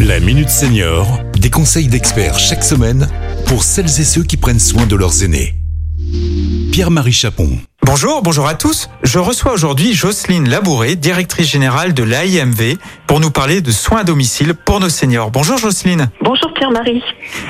La Minute Senior, des conseils d'experts chaque semaine pour celles et ceux qui prennent soin de leurs aînés. Pierre-Marie Chapon. Bonjour, bonjour à tous. Je reçois aujourd'hui Jocelyne Labouré, directrice générale de l'AIMV, pour nous parler de soins à domicile pour nos seniors. Bonjour Jocelyne. Bonjour Pierre-Marie.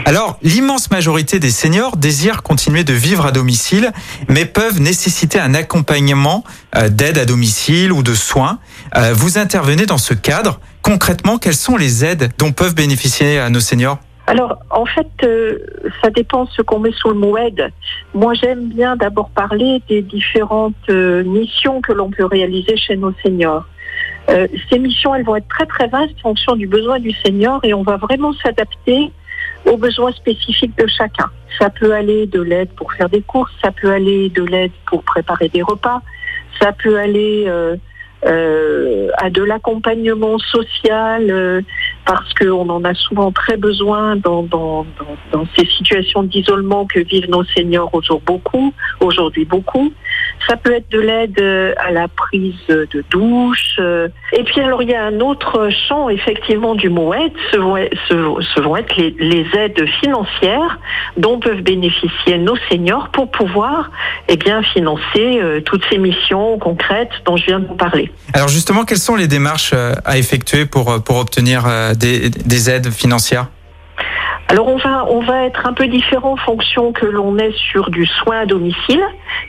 Alors, l'immense majorité des seniors désirent continuer de vivre à domicile, mais peuvent nécessiter un accompagnement euh, d'aide à domicile ou de soins. Euh, vous intervenez dans ce cadre. Concrètement, quelles sont les aides dont peuvent bénéficier à nos seniors? Alors, en fait, euh, ça dépend ce qu'on met sous le mot aide. Moi, j'aime bien d'abord parler des différentes euh, missions que l'on peut réaliser chez nos seniors. Euh, ces missions, elles vont être très très vastes en fonction du besoin du senior et on va vraiment s'adapter aux besoins spécifiques de chacun. Ça peut aller de l'aide pour faire des courses, ça peut aller de l'aide pour préparer des repas, ça peut aller euh, à de l'accompagnement social euh, parce qu'on en a souvent très besoin dans, dans, dans, dans ces situations d'isolement que vivent nos seniors aujourd'hui aujourd'hui beaucoup. Ça peut être de l'aide euh, à la prise de douche. euh. Et puis alors il y a un autre champ effectivement du mot aide, ce vont être, les, aides financières dont peuvent bénéficier nos seniors pour pouvoir eh bien financer euh, toutes ces missions concrètes dont je viens de vous parler. Alors justement, quelles sont les démarches à effectuer pour, pour obtenir des, des aides financières? Alors on va on va être un peu différent en fonction que l'on est sur du soin à domicile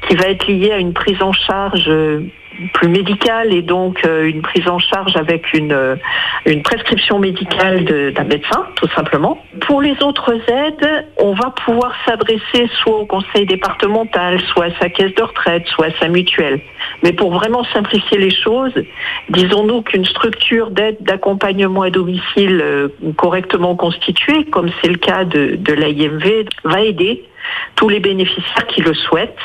qui va être lié à une prise en charge euh, plus médicale et donc euh, une prise en charge avec une euh, une prescription médicale d'un médecin tout simplement. Pour les autres aides, on va pouvoir s'adresser soit au conseil départemental, soit à sa caisse de retraite, soit à sa mutuelle. Mais pour vraiment simplifier les choses, disons-nous qu'une structure d'aide d'accompagnement à domicile euh, correctement constituée, comme c'est le cas de, de l'AIMV, va aider tous les bénéficiaires qui le souhaitent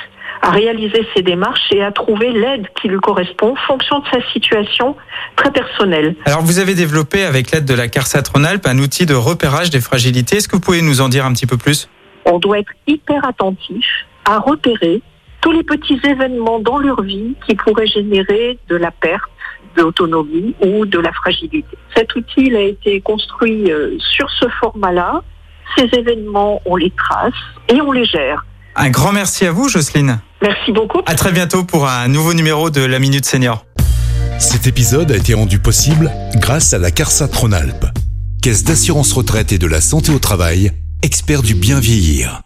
à réaliser ces démarches et à trouver l'aide qui lui correspond en fonction de sa situation très personnelle. Alors vous avez développé avec l'aide de la CARSAT Rhône-Alpes un outil de repérage des fragilités. Est-ce que vous pouvez nous en dire un petit peu plus? On doit être hyper attentif à repérer tous les petits événements dans leur vie qui pourraient générer de la perte d'autonomie ou de la fragilité. Cet outil il a été construit euh, sur ce format-là. Ces événements, on les trace et on les gère. Un grand merci à vous, Jocelyne. Merci beaucoup. À très bientôt pour un nouveau numéro de la Minute Senior. Cet épisode a été rendu possible grâce à la CARSAT Rhône-Alpes, Caisse d'assurance retraite et de la santé au travail, expert du bien vieillir.